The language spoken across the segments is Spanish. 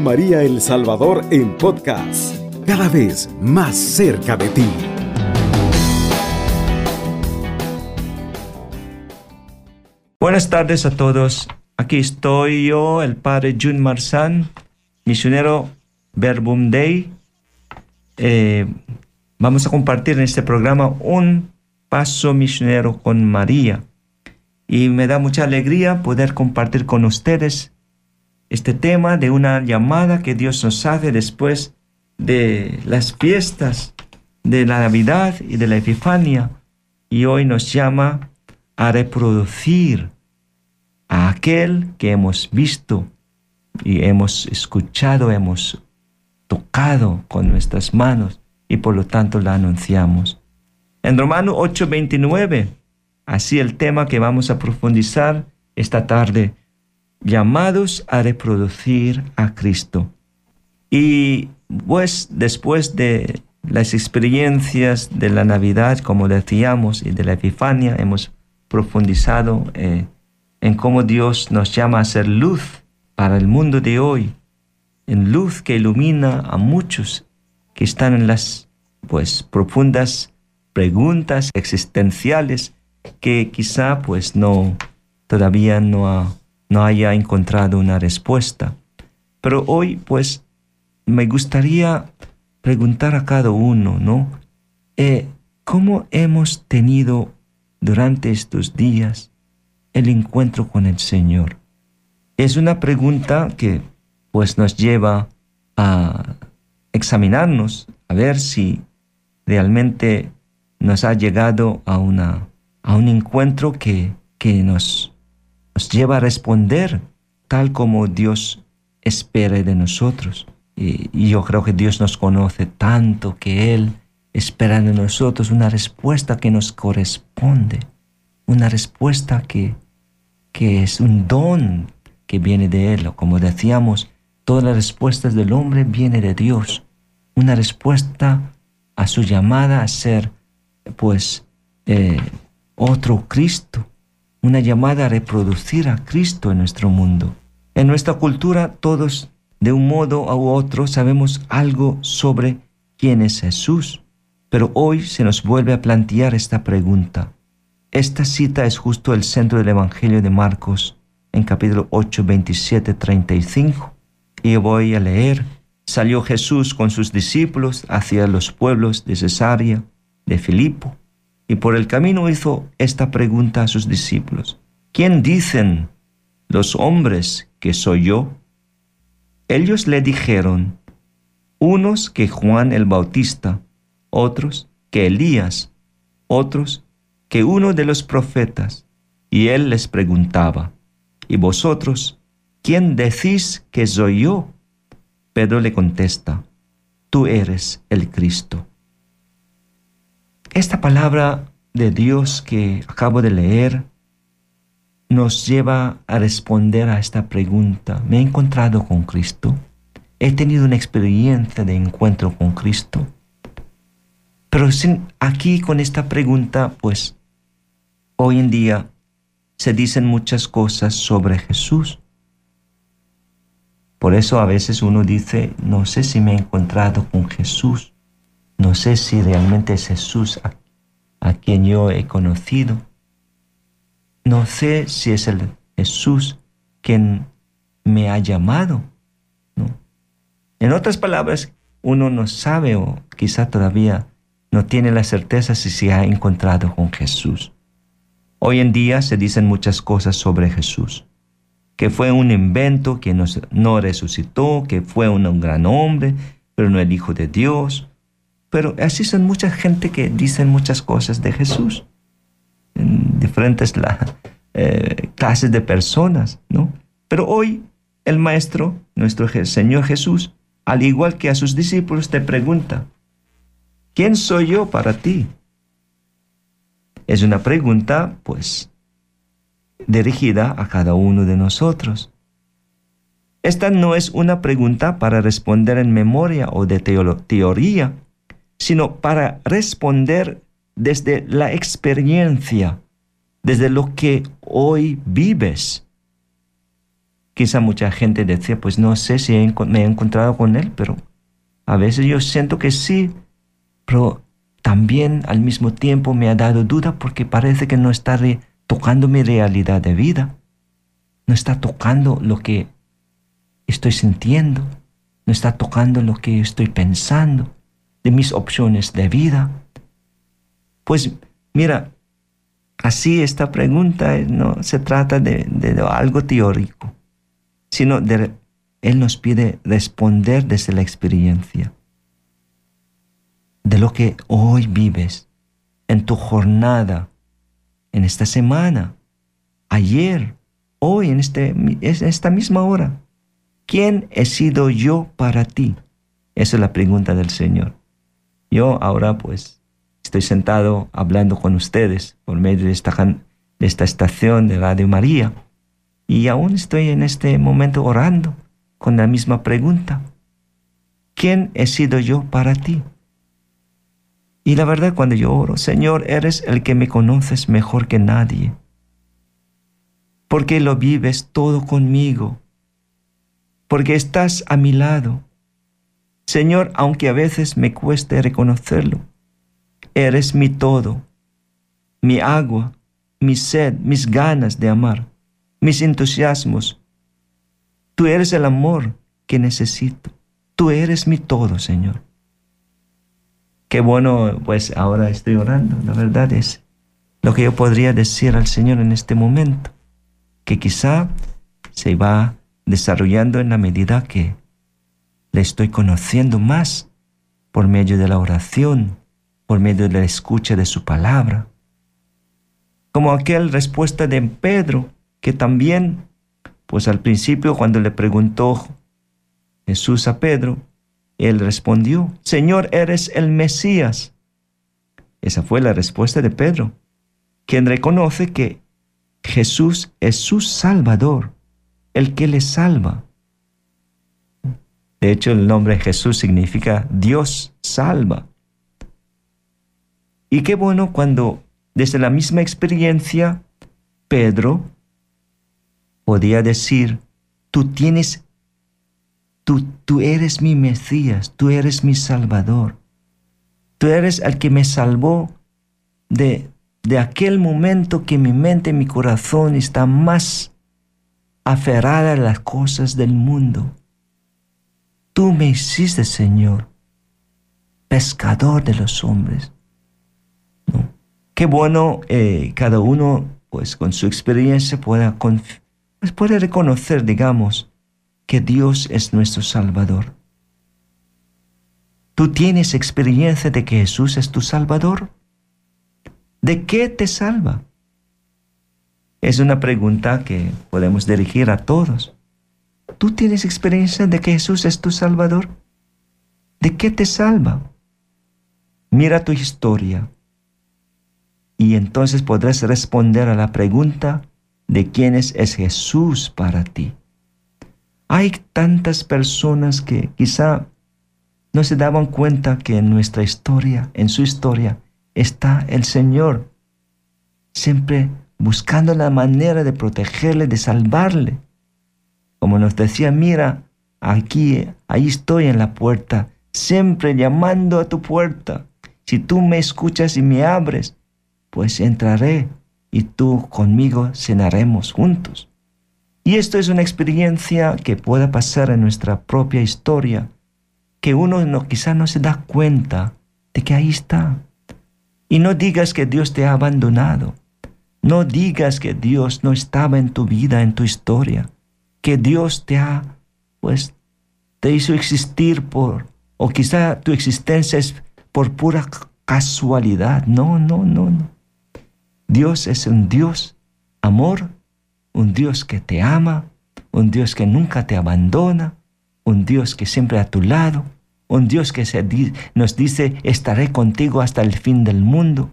María El Salvador en podcast, cada vez más cerca de ti. Buenas tardes a todos. Aquí estoy yo, el padre Jun Marsan, misionero Verbum Dei. Eh, vamos a compartir en este programa un paso misionero con María. Y me da mucha alegría poder compartir con ustedes este tema de una llamada que Dios nos hace después de las fiestas de la Navidad y de la Epifania. Y hoy nos llama a reproducir a aquel que hemos visto y hemos escuchado, hemos tocado con nuestras manos y por lo tanto la anunciamos. En Romano 8:29, así el tema que vamos a profundizar esta tarde, llamados a reproducir a Cristo. Y pues después de las experiencias de la Navidad, como decíamos, y de la Epifania, hemos profundizado eh, en cómo Dios nos llama a ser luz para el mundo de hoy, en luz que ilumina a muchos que están en las pues profundas preguntas existenciales que quizá pues no todavía no ha no haya encontrado una respuesta. Pero hoy, pues, me gustaría preguntar a cada uno, ¿no? Eh, ¿Cómo hemos tenido durante estos días el encuentro con el Señor? Es una pregunta que, pues, nos lleva a examinarnos, a ver si realmente nos ha llegado a, una, a un encuentro que, que nos nos lleva a responder tal como Dios espera de nosotros. Y, yo creo que Dios nos conoce tanto que Él espera de nosotros una respuesta que nos corresponde, una respuesta que, que es un don que viene de Él. como decíamos, todas las respuestas del hombre vienen de Dios. Una respuesta a su llamada a ser, pues, eh, otro Cristo, una llamada a reproducir a Cristo en nuestro mundo. En nuestra cultura todos, de un modo u otro, sabemos algo sobre quién es Jesús, pero hoy se nos vuelve a plantear esta pregunta. Esta cita es justo el centro del Evangelio de Marcos, en capítulo 8, 27, 35. Y voy a leer. Salió Jesús con sus discípulos hacia los pueblos de Cesarea, de Filipo y por el camino hizo esta pregunta a sus discípulos. ¿Quién dicen los hombres que soy yo? Ellos le dijeron, unos que Juan el Bautista, otros que Elías, otros que uno de los profetas. Y él les preguntaba, ¿y vosotros quién decís que soy yo? Pedro le contesta, tú eres el Cristo. Esta palabra de Dios que acabo de leer nos lleva a responder a esta pregunta. ¿Me he encontrado con Cristo? ¿He tenido una experiencia de encuentro con Cristo? Pero aquí con esta pregunta, pues hoy en día se dicen muchas cosas sobre Jesús. Por eso a veces uno dice, no sé si me he encontrado con Jesús. No sé si realmente es Jesús a, quien yo he conocido. No sé si es el Jesús quien me ha llamado. En otras palabras, uno no sabe o quizá todavía no tiene la certeza si se ha encontrado con Jesús. Hoy en día se dicen muchas cosas sobre Jesús, que fue un invento, que no resucitó, que fue un gran hombre, pero no el Hijo de Dios, pero así son mucha gente que dicen muchas cosas de Jesús, en diferentes eh, clases de personas, ¿no? Pero hoy el Maestro, nuestro Señor Jesús, al igual que a sus discípulos, te pregunta, ¿quién soy yo para ti? Es una pregunta, pues, dirigida a cada uno de nosotros. Esta no es una pregunta para responder en memoria o de teoría, sino para responder desde la experiencia, desde lo que hoy vives. Quizá mucha gente decía, pues no sé si me he encontrado con Él, pero a veces yo siento que sí, pero también al mismo tiempo me ha dado duda porque parece que no está tocando mi realidad de vida, no está tocando lo que estoy sintiendo, no está tocando lo que estoy pensando, de mis opciones de vida. Pues mira, así esta pregunta no se trata de, de algo teórico, sino de, Él nos pide responder desde la experiencia de lo que hoy vives en tu jornada, en esta semana, ayer, hoy, en, este, en esta misma hora. ¿Quién he sido yo para ti? Esa es la pregunta del Señor. Yo ahora pues estoy sentado hablando con ustedes por medio de esta, de esta estación de Radio María y aún estoy en este momento orando con la misma pregunta. ¿Quién he sido yo para ti? Y la verdad cuando yo oro, Señor, eres el que me conoces mejor que nadie, porque lo vives todo conmigo, porque estás a mi lado. Señor, aunque a veces me cueste reconocerlo, eres mi todo, mi agua, mi sed, mis ganas de amar mis entusiasmos. Tú eres el amor que necesito. Tú eres mi todo, Señor. Qué bueno, pues ahora estoy orando. La verdad es lo que yo podría decir al Señor en este momento, que quizá se va desarrollando en la medida que le estoy conociendo más por medio de la oración, por medio de la escucha de su palabra. Como aquel respuesta de Pedro, que también, pues al principio cuando le preguntó Jesús a Pedro, él respondió, Señor, eres el Mesías. Esa fue la respuesta de Pedro, quien reconoce que Jesús es su Salvador, el que le salva. De hecho, el nombre Jesús significa Dios salva. Y qué bueno cuando desde la misma experiencia Pedro podía decir, tú tienes, tú, tú eres mi Mesías, tú eres mi Salvador, tú eres el que me salvó de, de aquel momento que mi mente mi corazón está más aferrada a las cosas del mundo. Tú me hiciste, Señor, pescador de los hombres. Qué bueno eh, cada uno, pues con su experiencia, pueda pues reconocer, digamos, que Dios es nuestro Salvador. ¿Tú tienes experiencia de que Jesús es tu Salvador? ¿De qué te salva? Es una pregunta que podemos dirigir a todos. ¿Tú tienes experiencia de que Jesús es tu Salvador? ¿De qué te salva? Mira tu historia y entonces podrás responder a la pregunta de quiénes es Jesús para ti. Hay tantas personas que quizá no se daban cuenta que en nuestra historia, en su historia, está el Señor, siempre buscando la manera de protegerle, de salvarle. Como nos decía, mira, aquí, ahí estoy en la puerta, siempre llamando a tu puerta. Si tú me escuchas y me abres, pues entraré y tú conmigo cenaremos juntos. Y esto es una experiencia que pueda pasar en nuestra propia historia, que uno no, quizá no se da cuenta de que ahí está. Y no digas que Dios te ha abandonado. No digas que Dios no estaba en tu vida, en tu historia. Que Dios te ha, pues, te hizo existir por, o quizá tu existencia es por pura casualidad. No, no, no, no. Dios es un Dios amor, un Dios que te ama, un Dios que nunca te abandona, un Dios que siempre a tu lado, un Dios que nos dice, estaré contigo hasta el fin del mundo,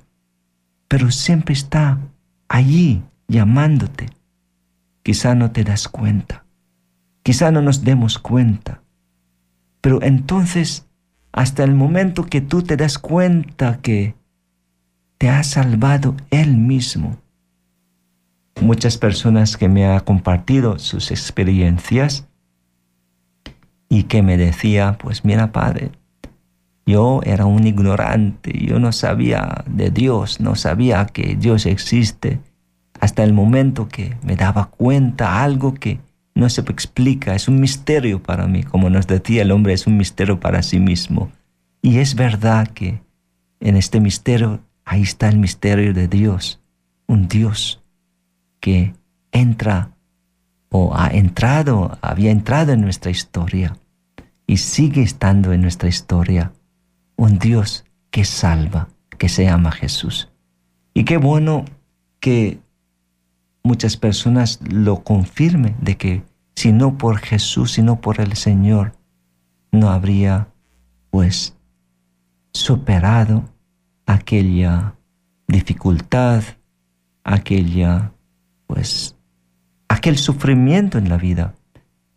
pero siempre está allí llamándote. Quizá no te das cuenta, quizá no nos demos cuenta, pero entonces, hasta el momento que tú te das cuenta que te ha salvado Él mismo. muchas personas que me han compartido sus experiencias y que me decía, pues mira padre, yo era un ignorante, yo no sabía de Dios, no sabía que Dios existe, hasta el momento que me daba cuenta algo que no se explica, es un misterio para mí, como nos decía el hombre, es un misterio para sí mismo. Y es verdad que en este misterio, ahí está el misterio de Dios, un Dios que entra o ha entrado, había entrado en nuestra historia y sigue estando en nuestra historia, un Dios que salva, que se llama Jesús. Y qué bueno que muchas personas lo confirmen de que si no por Jesús, si no por el Señor, no habría pues superado aquella dificultad, aquella pues aquel sufrimiento en la vida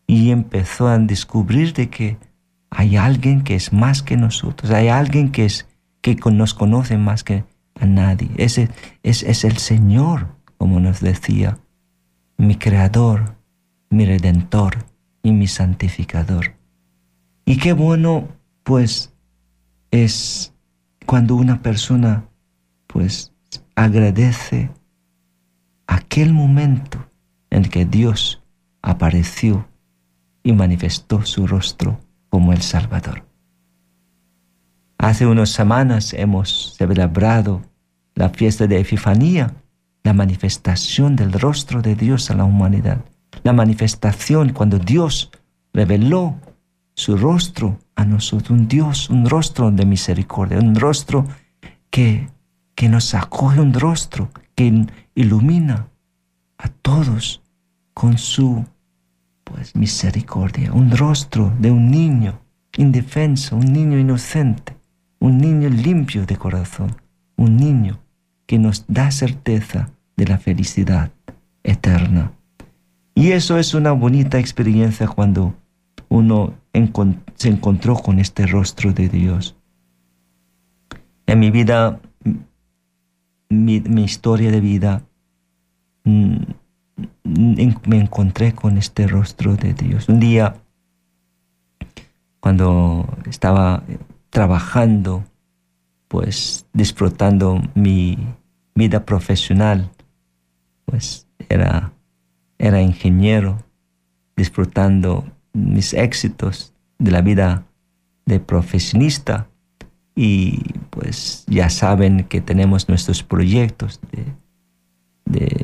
y empezó a descubrir de que hay alguien que es más que nosotros, hay alguien que es que nos conoce más que a nadie. Ese es, es el Señor como nos decía, mi creador, mi redentor y mi santificador. Y qué bueno, pues, es cuando una persona, pues, agradece aquel momento en que Dios apareció y manifestó su rostro como el Salvador. Hace unas semanas hemos celebrado la fiesta de Epifanía la manifestación del rostro de Dios a la humanidad. La manifestación cuando Dios reveló su rostro a nosotros, un Dios, un rostro de misericordia, un rostro que, que nos acoge, un rostro que ilumina a todos con su pues misericordia, un rostro de un niño indefenso, un niño inocente, un niño limpio de corazón, un niño que nos da certeza de la felicidad eterna. Y eso es una bonita experiencia cuando uno se encontró con este rostro de Dios. En mi vida, mi, historia de vida, mm, me encontré con este rostro de Dios. Un día, cuando estaba trabajando, pues disfrutando mi vida profesional, pues era, era ingeniero, disfrutando mis éxitos de la vida de profesionista. Y pues ya saben que tenemos nuestros proyectos de,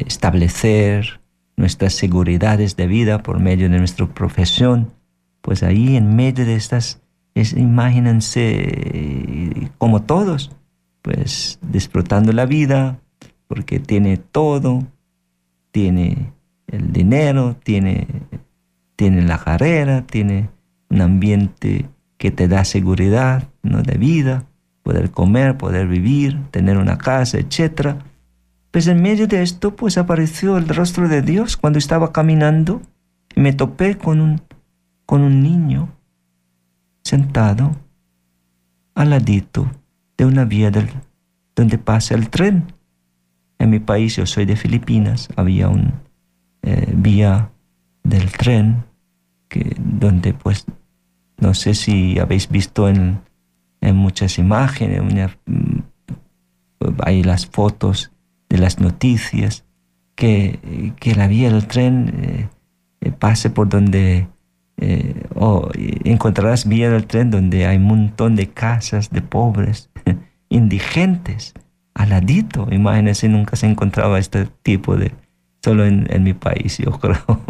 establecer nuestras seguridades de vida por medio de nuestra profesión, pues ahí en medio de estas, es, imagínense como todos, pues disfrutando la vida, porque tiene todo, tiene el dinero, tiene, tiene la carrera, tiene un ambiente que te da seguridad ¿no? de vida, poder comer, poder vivir, tener una casa, etc. Pues en medio de esto, pues apareció el rostro de Dios cuando estaba caminando y me topé con un, con un niño sentado al ladito de una vía del, donde pasa el tren. En mi país, yo soy de Filipinas, había un eh, vía del tren que, donde pues no sé si habéis visto en, en muchas imágenes, mm, hay las fotos de las noticias, que, que la vía del tren eh, eh, pase por donde o encontrarás vía del tren donde hay un montón de casas de pobres, indigentes, aladito. Imagínense, nunca se encontraba este tipo de, solo en, mi país, yo creo.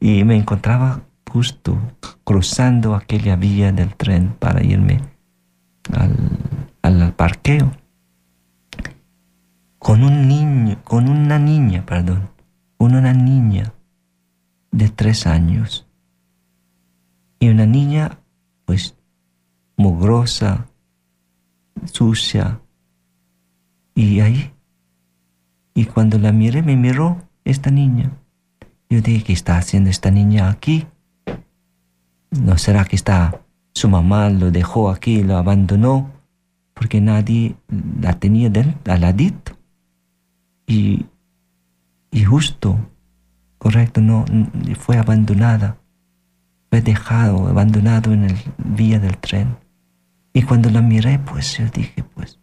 Y me encontraba justo cruzando aquella vía del tren para irme al, al parqueo. Con un niño, con una niña, perdón, con una niña de tres años. Y una niña, pues, mugrosa, sucia, y ahí, y cuando la miré, me miró esta niña. Yo dije, ¿qué está haciendo esta niña aquí? ¿No será que está, su mamá lo dejó aquí, lo abandonó? Porque nadie la tenía al ladito. Y y justo, correcto, no, fue abandonada, fue dejado, abandonado en el vía del tren. Y cuando la miré, pues yo dije, pues,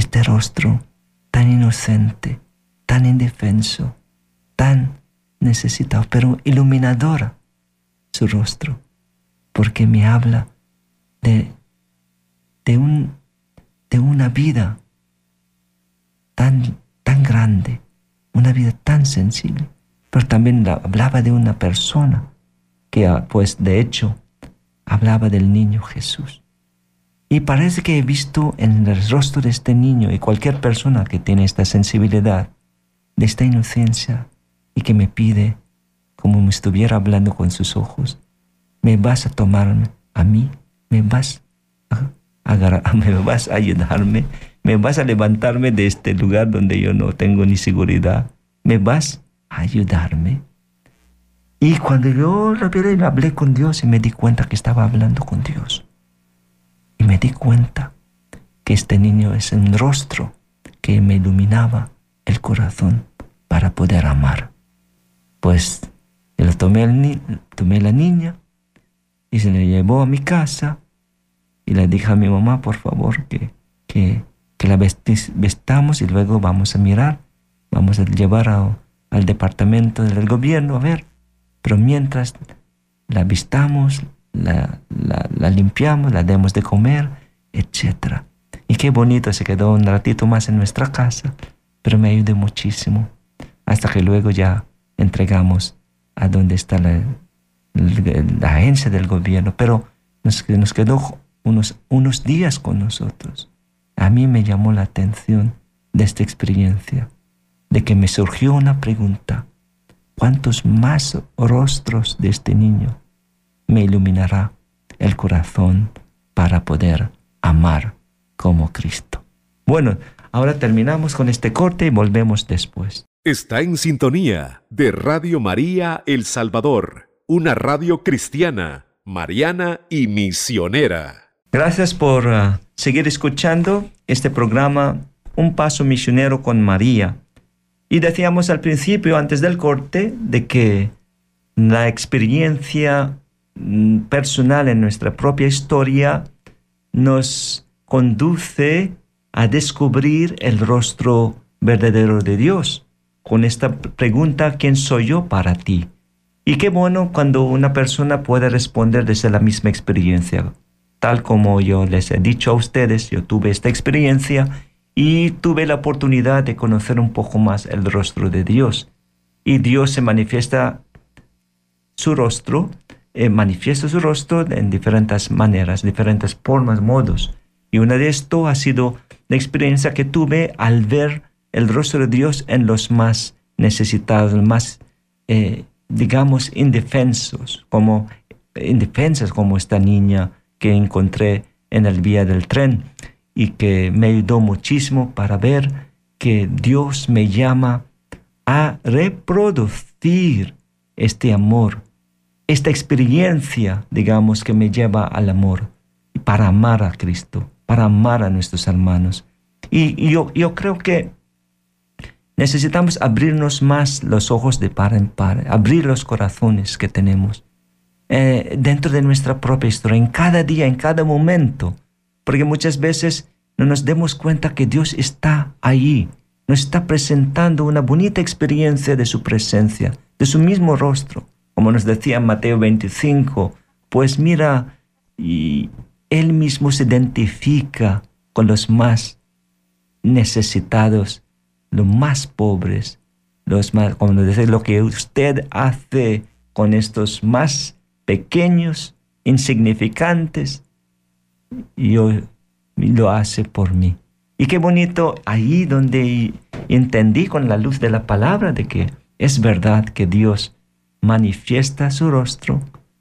este rostro tan inocente, tan indefenso, tan necesitado, pero iluminadora su rostro, porque me habla de, de, un, de una vida tan, tan grande, una vida tan sensible, pero también hablaba de una persona que, ah, pues de hecho, hablaba del niño Jesús. Y parece que he visto en el rostro de este niño y cualquier persona que tiene esta sensibilidad, de esta inocencia, y que me pide, como me estuviera hablando con sus ojos, me vas a tomarme a mí, me vas a, ayudarme, me vas a levantarme de este lugar donde yo no tengo ni seguridad, me vas a ayudarme. Y cuando yo la vi, hablé con Dios y me di cuenta que estaba hablando con Dios. Me di cuenta que este niño es un rostro que me iluminaba el corazón para poder amar. Pues yo tomé, el tomé la niña y se le llevó a mi casa y le dije a mi mamá, por favor, que, que, que la vestamos y luego vamos a mirar, vamos a llevar al departamento del gobierno a ver. Pero mientras la vistamos, la, la, la limpiamos, la demos de comer, etc. Y qué bonito se quedó un ratito más en nuestra casa, pero me ayudó muchísimo, hasta que luego ya entregamos a donde está la, la agencia del gobierno, pero nos, nos quedó unos, unos días con nosotros. A mí me llamó la atención de esta experiencia, de que me surgió una pregunta. ¿Cuántos más rostros de este niño me iluminará el corazón para poder amar como Cristo? Bueno, ahora terminamos con este corte y volvemos después. Está en sintonía de Radio María El Salvador, una radio cristiana, mariana y misionera. Gracias por uh, seguir escuchando este programa Un Paso Misionero con María. Y decíamos al principio, antes del corte, de que la experiencia personal en nuestra propia historia nos conduce a descubrir el rostro verdadero de Dios con esta pregunta, ¿quién soy yo para ti? Y qué bueno cuando una persona puede responder desde la misma experiencia. Tal como yo les he dicho a ustedes, yo tuve esta experiencia y tuve la oportunidad de conocer un poco más el rostro de Dios. Y Dios se manifiesta su rostro, eh, manifiesta su rostro en diferentes maneras, diferentes formas, modos. Y una de esto ha sido la experiencia que tuve al ver el rostro de Dios en los más necesitados, más, eh, digamos, indefensos, como indefensas como esta niña que encontré en el vía del tren y que me ayudó muchísimo para ver que Dios me llama a reproducir este amor, esta experiencia, digamos, que me lleva al amor, para amar a Cristo, para amar a nuestros hermanos. Y, yo, creo que Necesitamos abrirnos más los ojos de par en par, abrir los corazones que tenemos eh, dentro de nuestra propia historia, en cada día, en cada momento, porque muchas veces no nos demos cuenta que Dios está ahí, nos está presentando una bonita experiencia de su presencia, de su mismo rostro, como nos decía Mateo 25, pues mira, y Él mismo se identifica con los más necesitados los más pobres, los más, como dice, lo que usted hace con estos más pequeños, insignificantes, yo lo hace por mí. Y qué bonito ahí donde entendí con la luz de la palabra de que es verdad que Dios manifiesta su rostro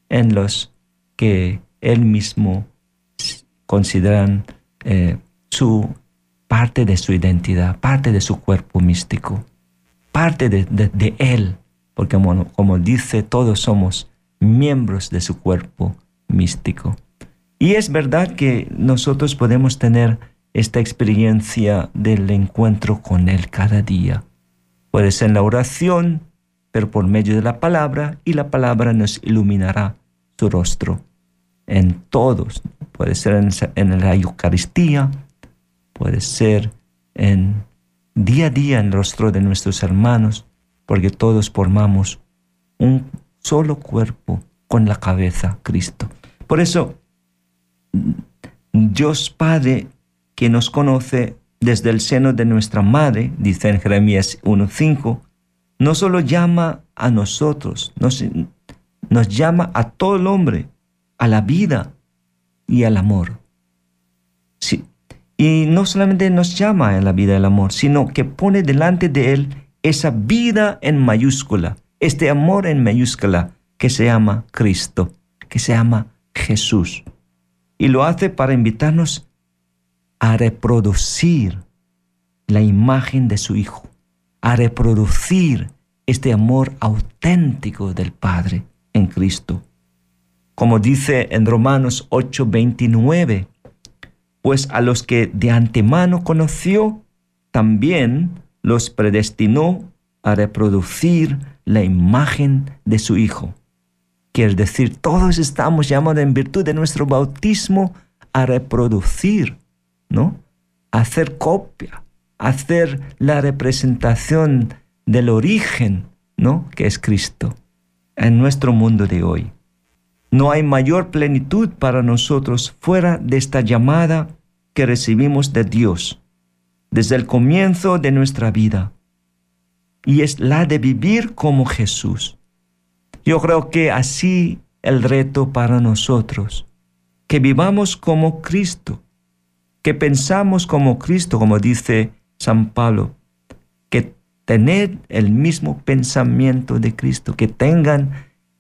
en los que Él mismo consideran eh, su parte de su identidad, parte de su cuerpo místico, parte de, Él, porque como, dice, todos somos miembros de su cuerpo místico. Y es verdad que nosotros podemos tener esta experiencia del encuentro con Él cada día. Puede ser en la oración, pero por medio de la palabra, y la palabra nos iluminará su rostro en todos. Puede ser en, la Eucaristía, puede ser en día a día en el rostro de nuestros hermanos, porque todos formamos un solo cuerpo con la cabeza, Cristo. Por eso, Dios Padre, que nos conoce desde el seno de nuestra madre, dice en Jeremías 1.5, no solo llama a nosotros, nos, llama a todo el hombre, a la vida y al amor. Sí. Y no solamente nos llama a la vida al amor, sino que pone delante de él esa vida en mayúscula, este amor en mayúscula que se llama Cristo, que se llama Jesús. Y lo hace para invitarnos a reproducir la imagen de su Hijo, a reproducir este amor auténtico del Padre en Cristo. Como dice en Romanos 8:29, pues a los que de antemano conoció, también los predestinó a reproducir la imagen de su Hijo. Quiere decir, todos estamos llamados en virtud de nuestro bautismo a reproducir, ¿no? A hacer copia, hacer la representación del origen, ¿no? Que es Cristo en nuestro mundo de hoy. No hay mayor plenitud para nosotros fuera de esta llamada que recibimos de Dios desde el comienzo de nuestra vida y es la de vivir como Jesús. Yo creo que así el reto para nosotros, que vivamos como Cristo, que pensamos como Cristo, como dice San Pablo, que tener el mismo pensamiento de Cristo, que tengan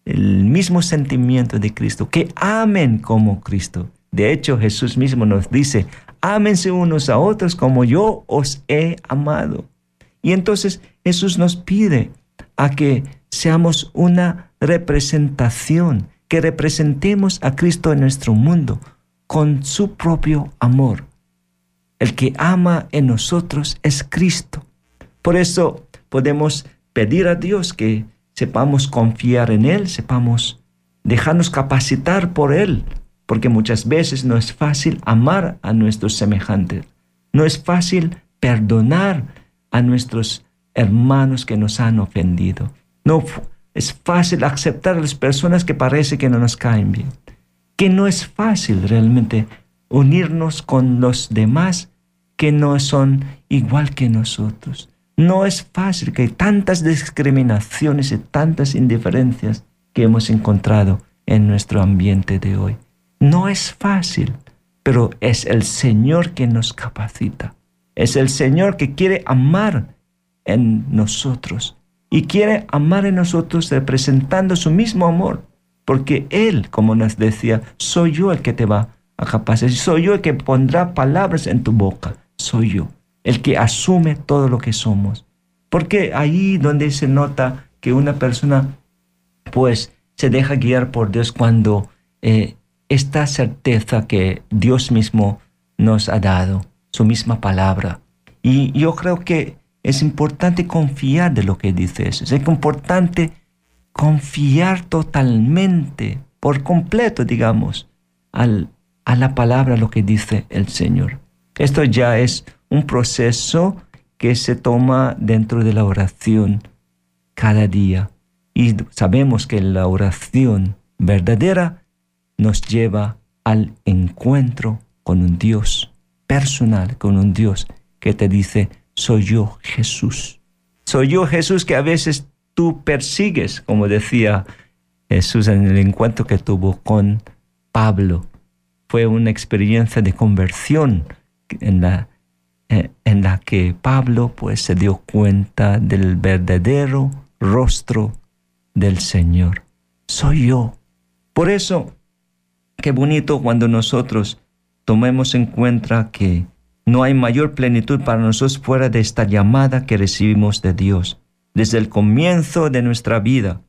el mismo sentimiento de Cristo, que amen como Cristo. De hecho, Jesús mismo nos dice, ámense unos a otros como yo os he amado. Y entonces Jesús nos pide a que seamos una representación, que representemos a Cristo en nuestro mundo con su propio amor. El que ama en nosotros es Cristo. Por eso podemos pedir a Dios que sepamos confiar en Él, sepamos dejarnos capacitar por Él, porque muchas veces no es fácil amar a nuestros semejantes, no es fácil perdonar a nuestros hermanos que nos han ofendido. No es fácil aceptar a las personas que parece que no nos caen bien. Que no es fácil realmente unirnos con los demás que no son igual que nosotros. No es fácil que hay tantas discriminaciones y tantas indiferencias que hemos encontrado en nuestro ambiente de hoy. No es fácil, pero es el Señor que nos capacita. Es el Señor que quiere amar en nosotros y quiere amar en nosotros representando su mismo amor, porque Él, como nos decía, soy yo el que te va a capacitar, soy yo el que pondrá palabras en tu boca, soy yo, el que asume todo lo que somos. Porque ahí donde se nota que una persona pues se deja guiar por Dios cuando eh, esta certeza que Dios mismo nos ha dado su misma palabra. Y yo creo que es importante confiar de lo que dice eso. Es importante confiar totalmente, por completo, digamos, al, a la palabra, lo que dice el Señor. Esto ya es un proceso que se toma dentro de la oración cada día. Y sabemos que la oración verdadera nos lleva al encuentro con un Dios personal con un Dios que te dice, soy yo Jesús. Soy yo Jesús que a veces tú persigues, como decía Jesús en el encuentro que tuvo con Pablo. Fue una experiencia de conversión en la, eh, en la que Pablo pues se dio cuenta del verdadero rostro del Señor. Soy yo. Por eso, qué bonito cuando nosotros tomemos en cuenta que no hay mayor plenitud para nosotros fuera de esta llamada que recibimos de Dios desde el comienzo de nuestra vida,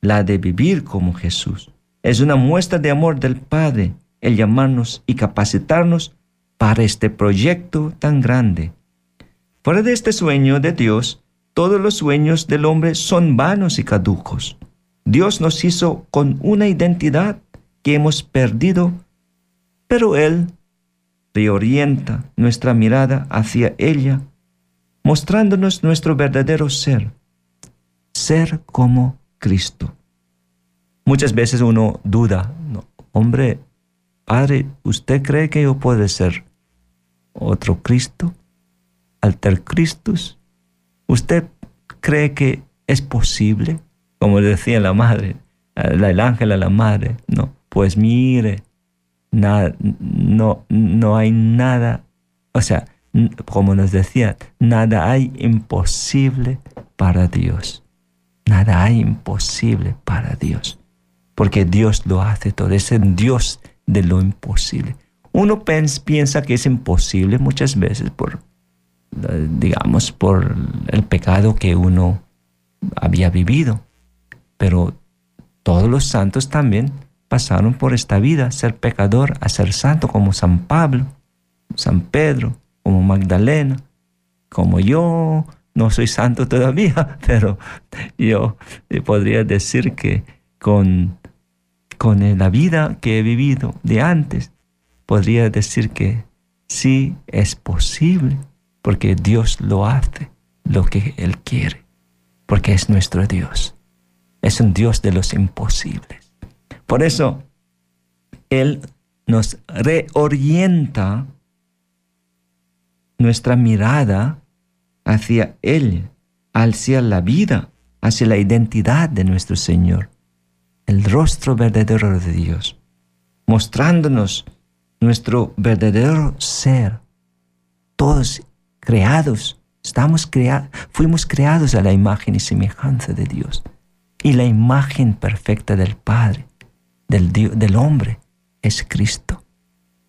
la de vivir como Jesús. Es una muestra de amor del Padre el llamarnos y capacitarnos para este proyecto tan grande. Fuera de este sueño de Dios, todos los sueños del hombre son vanos y caducos. Dios nos hizo con una identidad que hemos perdido, pero Él reorienta nuestra mirada hacia ella, mostrándonos nuestro verdadero ser, ser como Cristo. Muchas veces uno duda, hombre, Padre, ¿usted cree que yo puedo ser otro Cristo? ¿Alter Christus? ¿Usted cree que es posible? Como decía la madre, el ángel a la madre. No, pues mire, nada, no, no hay nada, o sea, como nos decía, nada hay imposible para Dios. Nada hay imposible para Dios. Porque Dios lo hace todo. Es el Dios de lo imposible. Uno piensa que es imposible muchas veces por, digamos, por el pecado que uno había vivido. Pero todos los santos también pasaron por esta vida, ser pecador a ser santo, como San Pablo, San Pedro, como Magdalena, como yo. No soy santo todavía, pero yo podría decir que con con la vida que he vivido de antes, podría decir que sí es posible, porque Dios lo hace, lo que Él quiere, porque es nuestro Dios. Es un Dios de los imposibles. Por eso, Él nos reorienta nuestra mirada hacia Él, hacia la vida, hacia la identidad de nuestro Señor el rostro verdadero de Dios, mostrándonos nuestro verdadero ser. Todos creados, estamos creados, fuimos creados a la imagen y semejanza de Dios. Y la imagen perfecta del Padre, del, del hombre, es Cristo.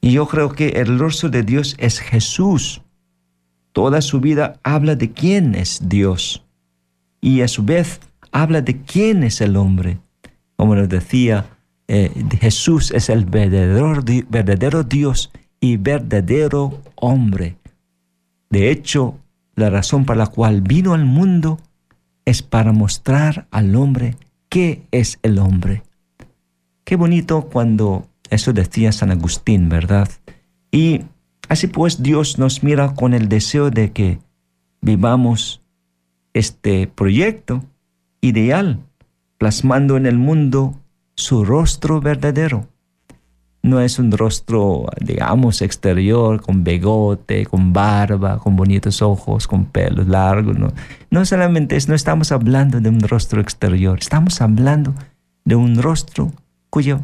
Y yo creo que el rostro de Dios es Jesús. Toda su vida habla de quién es Dios. Y a su vez habla de quién es el hombre como nos decía, eh, Jesús es el verdadero, verdadero Dios y verdadero hombre. De hecho, la razón por la cual vino al mundo es para mostrar al hombre qué es el hombre. Qué bonito cuando eso decía San Agustín, ¿verdad? Y así pues Dios nos mira con el deseo de que vivamos este proyecto ideal plasmando en el mundo su rostro verdadero. No es un rostro, digamos, exterior, con begote, con barba, con bonitos ojos, con pelos largos. No, no solamente es, no estamos hablando de un rostro exterior, estamos hablando de un rostro cuyo,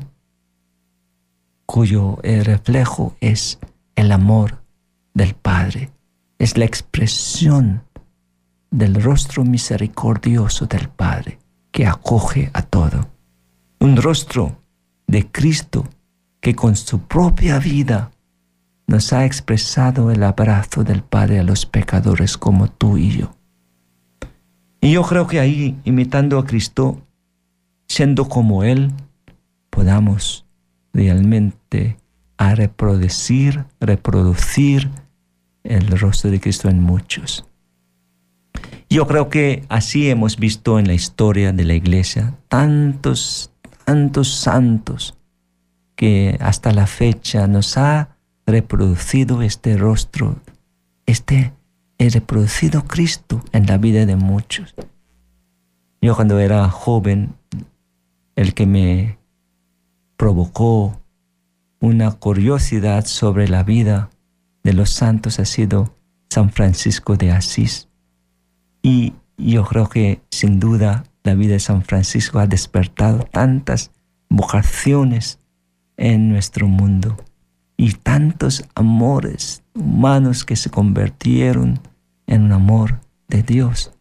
cuyo eh, reflejo es el amor del Padre. Es la expresión del rostro misericordioso del Padre que acoge a todo. Un rostro de Cristo que con su propia vida nos ha expresado el abrazo del Padre a los pecadores como tú y yo. Y yo creo que ahí, imitando a Cristo, siendo como Él, podamos realmente a reproducir, reproducir el rostro de Cristo en muchos. Yo creo que así hemos visto en la historia de la iglesia tantos, tantos santos que hasta la fecha nos ha reproducido este rostro, este he reproducido Cristo en la vida de muchos. Yo cuando era joven, el que me provocó una curiosidad sobre la vida de los santos ha sido San Francisco de Asís. Y yo creo que sin duda la vida de San Francisco ha despertado tantas vocaciones en nuestro mundo y tantos amores humanos que se convirtieron en un amor de Dios.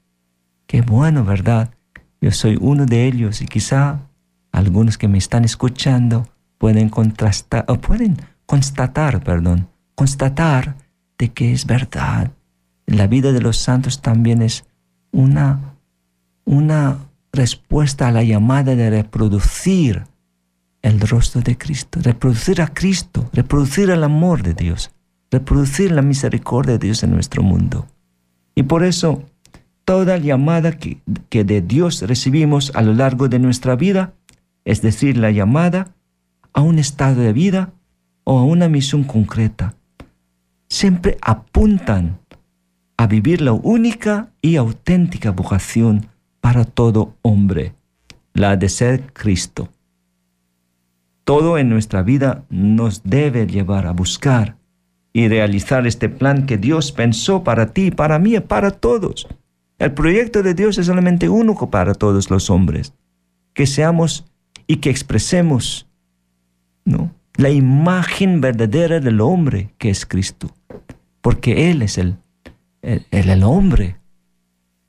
Qué bueno, ¿verdad? Yo soy uno de ellos y quizá algunos que me están escuchando pueden contrastar o pueden constatar, perdón, constatar de que es verdad. La vida de los santos también es una, una respuesta a la llamada de reproducir el rostro de Cristo, reproducir a Cristo, reproducir el amor de Dios, reproducir la misericordia de Dios en nuestro mundo. Y por eso toda llamada que, que de Dios recibimos a lo largo de nuestra vida, es decir, la llamada a un estado de vida o a una misión concreta, siempre apuntan a vivir la única y auténtica vocación para todo hombre, la de ser Cristo. Todo en nuestra vida nos debe llevar a buscar y realizar este plan que Dios pensó para ti, para mí, para todos. El proyecto de Dios es solamente único para todos los hombres. Que seamos y que expresemos ¿no? la imagen verdadera del hombre que es Cristo. Porque Él es el, el, el hombre.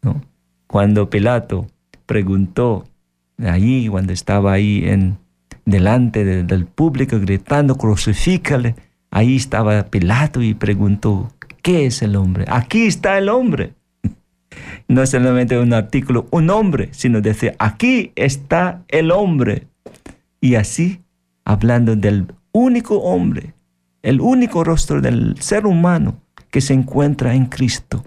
¿no? Cuando Pilato preguntó allí, cuando estaba ahí en, delante del público gritando, crucifícale, ahí estaba Pilato y preguntó, ¿qué es el hombre? Aquí está el hombre. No solamente un artículo, un hombre, sino decir, aquí está el hombre. Y así, hablando del único hombre, el único rostro del ser humano que se encuentra en Cristo.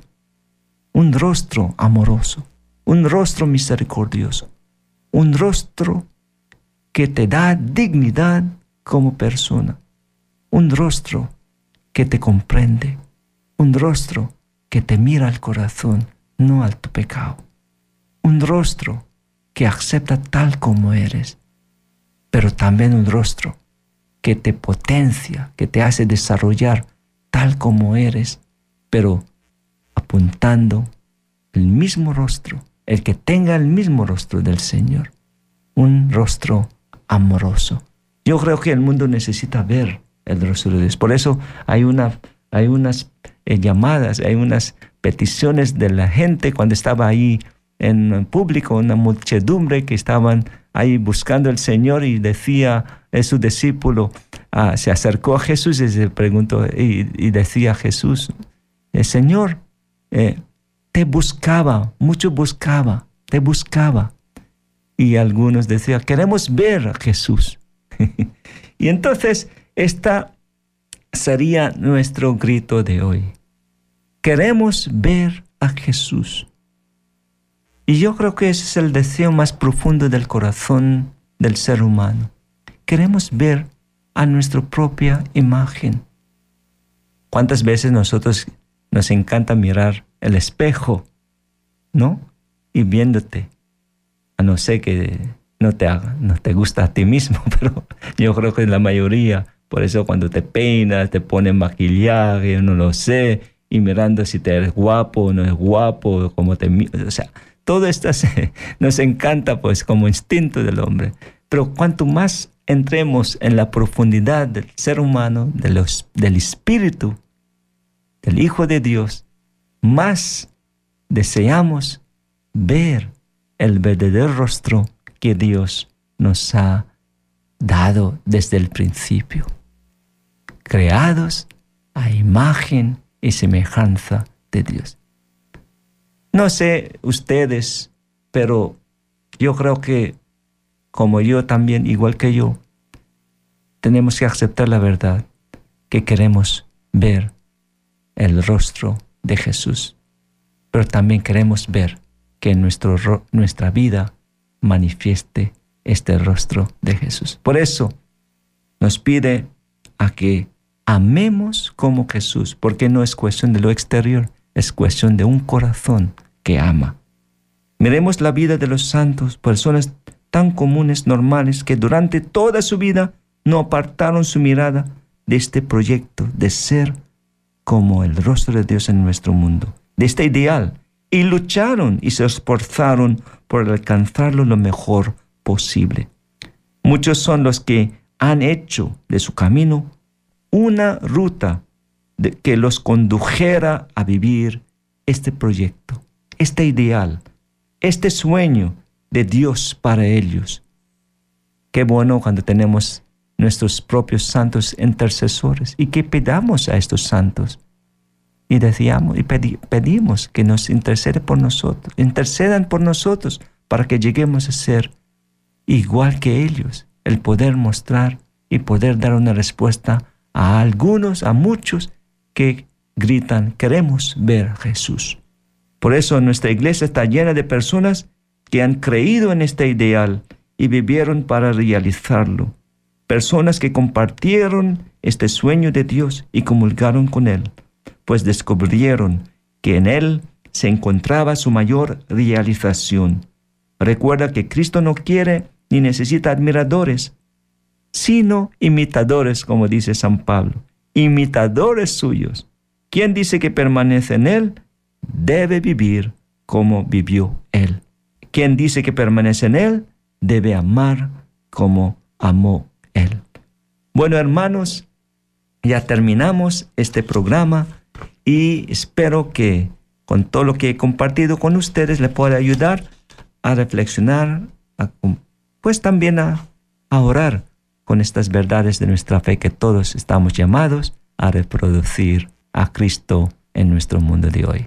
Un rostro amoroso, un rostro misericordioso, un rostro que te da dignidad como persona, un rostro que te comprende, un rostro que te mira al corazón, no al tu pecado, un rostro que acepta tal como eres, pero también un rostro que te potencia, que te hace desarrollar tal como eres, pero apuntando el mismo rostro, el que tenga el mismo rostro del Señor, un rostro amoroso. Yo creo que el mundo necesita ver el rostro de Dios. Por eso hay, una, hay unas eh, llamadas, hay unas peticiones de la gente cuando estaba ahí en público, una muchedumbre que estaban ahí buscando al Señor y decía es su discípulo, ah, se acercó a Jesús y se preguntó y, decía a Jesús, el Señor, eh, te buscaba, mucho buscaba, te buscaba. Y algunos decían, queremos ver a Jesús. y entonces, esta sería nuestro grito de hoy. Queremos ver a Jesús. Y yo creo que ese es el deseo más profundo del corazón del ser humano. Queremos ver a nuestra propia imagen. ¿Cuántas veces nosotros nos encanta mirar el espejo, ¿no? Y viéndote, a no ser que no te, haga, no te gusta a ti mismo, pero yo creo que la mayoría, por eso cuando te peinas, te pones maquillaje, no lo sé, y mirando si te eres guapo o no es guapo, como te... O sea, todo esto nos encanta pues como instinto del hombre. Pero cuanto más entremos en la profundidad del ser humano, del espíritu, del Hijo de Dios, más deseamos ver el verdadero rostro que Dios nos ha dado desde el principio, creados a imagen y semejanza de Dios. No sé ustedes, pero yo creo que como yo también, igual que yo, tenemos que aceptar la verdad que queremos ver el rostro de Jesús, pero también queremos ver que nuestro, nuestra vida manifieste este rostro de Jesús. Por eso nos pide a que amemos como Jesús, porque no es cuestión de lo exterior, es cuestión de un corazón que ama. Miremos la vida de los santos, personas tan comunes, normales, que durante toda su vida no apartaron su mirada de este proyecto de ser como el rostro de Dios en nuestro mundo, de este ideal, y lucharon y se esforzaron por alcanzarlo lo mejor posible. Muchos son los que han hecho de su camino una ruta que los condujera a vivir este proyecto, este ideal, este sueño de Dios para ellos. Qué bueno cuando tenemos nuestros propios santos intercesores y que pedamos a estos santos y decíamos y pedimos que nos intercede por nosotros, intercedan por nosotros para que lleguemos a ser igual que ellos, el poder mostrar y poder dar una respuesta a algunos, a muchos que gritan, queremos ver a Jesús. Por eso nuestra iglesia está llena de personas que han creído en este ideal y vivieron para realizarlo. Personas que compartieron este sueño de Dios y comulgaron con Él, pues descubrieron que en Él se encontraba su mayor realización. Recuerda que Cristo no quiere ni necesita admiradores, sino imitadores, como dice San Pablo, imitadores suyos. Quien dice que permanece en Él debe vivir como vivió Él. Quien dice que permanece en Él debe amar como amó Él. Bueno, hermanos, ya terminamos este programa y espero que con todo lo que he compartido con ustedes le pueda ayudar a reflexionar, pues también a, a orar con estas verdades de nuestra fe que todos estamos llamados a reproducir a Cristo en nuestro mundo de hoy.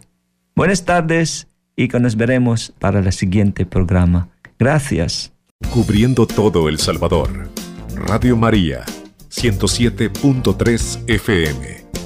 Buenas tardes y que nos veremos para el siguiente programa. Gracias. Cubriendo todo El Salvador. Radio María, 107.3 FM.